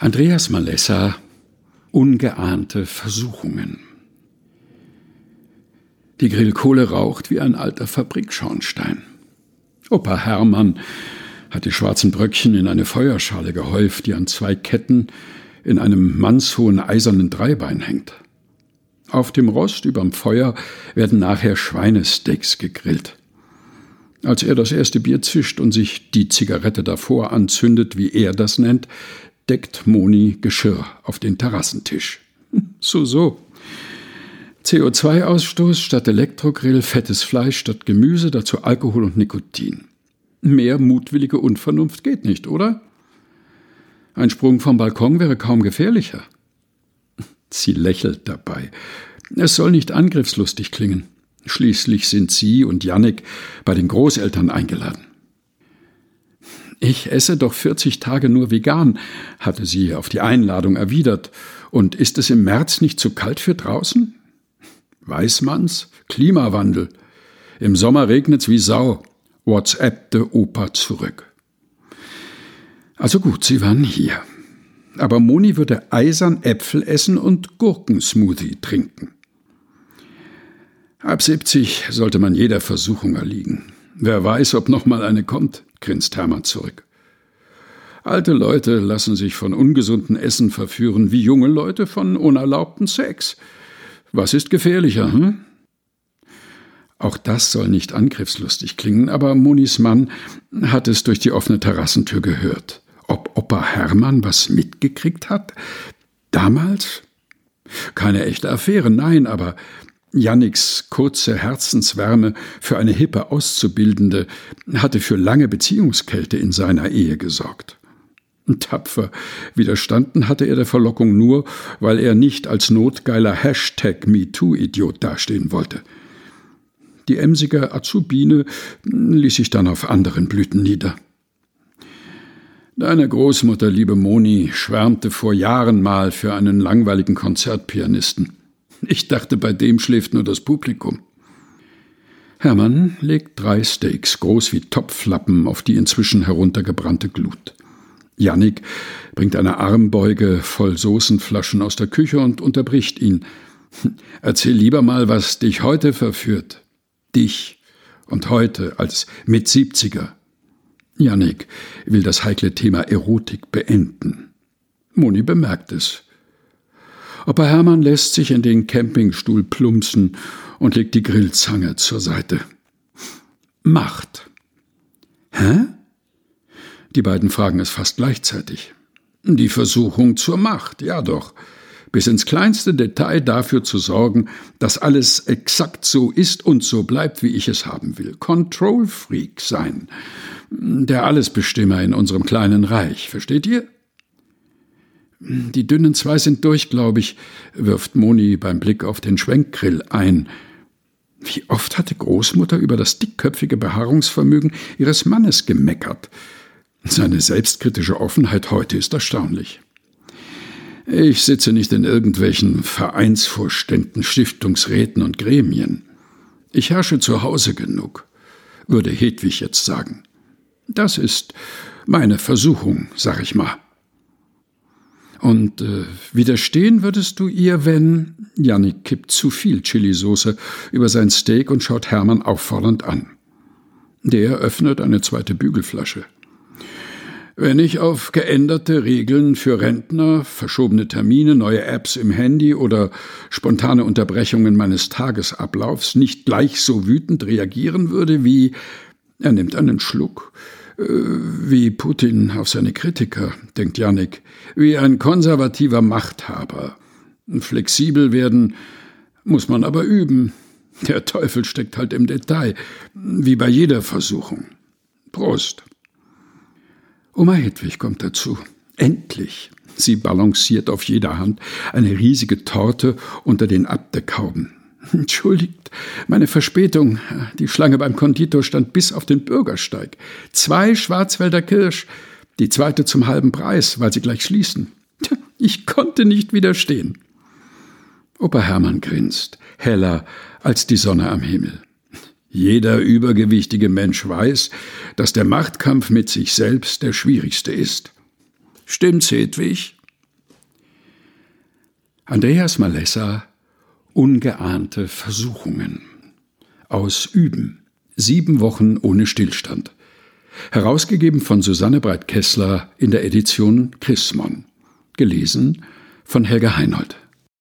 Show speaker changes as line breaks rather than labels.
Andreas Malessa Ungeahnte Versuchungen Die Grillkohle raucht wie ein alter Fabrikschornstein. Opa Hermann hat die schwarzen Bröckchen in eine Feuerschale gehäuft, die an zwei Ketten in einem mannshohen eisernen Dreibein hängt. Auf dem Rost überm Feuer werden nachher Schweinesteaks gegrillt. Als er das erste Bier zischt und sich die Zigarette davor anzündet, wie er das nennt, deckt Moni Geschirr auf den Terrassentisch. So, so. CO2-Ausstoß statt Elektrogrill, fettes Fleisch statt Gemüse, dazu Alkohol und Nikotin. Mehr mutwillige Unvernunft geht nicht, oder? Ein Sprung vom Balkon wäre kaum gefährlicher. Sie lächelt dabei. Es soll nicht angriffslustig klingen. Schließlich sind Sie und Jannik bei den Großeltern eingeladen. Ich esse doch 40 Tage nur vegan, hatte sie auf die Einladung erwidert. Und ist es im März nicht zu kalt für draußen? Weiß man's? Klimawandel. Im Sommer regnet's wie Sau. WhatsAppte Opa zurück. Also gut, sie waren hier. Aber Moni würde eisern Äpfel essen und Gurkensmoothie trinken. Ab 70 sollte man jeder Versuchung erliegen. Wer weiß, ob noch mal eine kommt grinst Hermann zurück. Alte Leute lassen sich von ungesunden Essen verführen, wie junge Leute von unerlaubten Sex. Was ist gefährlicher, hm? Auch das soll nicht angriffslustig klingen, aber Monis Mann hat es durch die offene Terrassentür gehört. Ob Opa Hermann was mitgekriegt hat? Damals? Keine echte Affäre, nein, aber Janniks kurze Herzenswärme für eine hippe Auszubildende hatte für lange Beziehungskälte in seiner Ehe gesorgt. Tapfer widerstanden hatte er der Verlockung nur, weil er nicht als notgeiler Hashtag MeToo-Idiot dastehen wollte. Die emsige Azubine ließ sich dann auf anderen Blüten nieder. Deine Großmutter, liebe Moni, schwärmte vor Jahren mal für einen langweiligen Konzertpianisten. Ich dachte, bei dem schläft nur das Publikum. Hermann legt drei Steaks, groß wie Topflappen, auf die inzwischen heruntergebrannte Glut. Jannik bringt eine Armbeuge voll Soßenflaschen aus der Küche und unterbricht ihn. Erzähl lieber mal, was dich heute verführt. Dich und heute als Mitsiebziger. Jannik will das heikle Thema Erotik beenden. Moni bemerkt es. Opa Hermann lässt sich in den Campingstuhl plumpsen und legt die Grillzange zur Seite. Macht. Hä? Die beiden fragen es fast gleichzeitig. Die Versuchung zur Macht, ja doch. Bis ins kleinste Detail dafür zu sorgen, dass alles exakt so ist und so bleibt, wie ich es haben will. Control Freak sein. Der Allesbestimmer in unserem kleinen Reich, versteht ihr? Die dünnen zwei sind durch, glaube ich, wirft Moni beim Blick auf den Schwenkgrill ein. Wie oft hatte Großmutter über das dickköpfige Beharrungsvermögen ihres Mannes gemeckert. Seine selbstkritische Offenheit heute ist erstaunlich. Ich sitze nicht in irgendwelchen Vereinsvorständen, Stiftungsräten und Gremien. Ich herrsche zu Hause genug, würde Hedwig jetzt sagen. Das ist meine Versuchung, sag ich mal. Und äh, widerstehen würdest du ihr, wenn. Janik kippt zu viel Chilisauce über sein Steak und schaut Hermann auffordernd an. Der öffnet eine zweite Bügelflasche. Wenn ich auf geänderte Regeln für Rentner, verschobene Termine, neue Apps im Handy oder spontane Unterbrechungen meines Tagesablaufs nicht gleich so wütend reagieren würde wie. Er nimmt einen Schluck wie Putin auf seine Kritiker, denkt Jannik, wie ein konservativer Machthaber. Flexibel werden muss man aber üben. Der Teufel steckt halt im Detail, wie bei jeder Versuchung. Prost. Oma Hedwig kommt dazu. Endlich. Sie balanciert auf jeder Hand eine riesige Torte unter den Abdeckhauben. Entschuldigt meine Verspätung. Die Schlange beim Konditor stand bis auf den Bürgersteig. Zwei Schwarzwälder Kirsch, die zweite zum halben Preis, weil sie gleich schließen. Ich konnte nicht widerstehen. Opa Hermann grinst, heller als die Sonne am Himmel. Jeder übergewichtige Mensch weiß, dass der Machtkampf mit sich selbst der schwierigste ist. Stimmt's, Hedwig? Andreas Malessa Ungeahnte Versuchungen. Aus Üben. Sieben Wochen ohne Stillstand. Herausgegeben von Susanne Breit-Kessler in der Edition Chrismon gelesen von Helga Heinold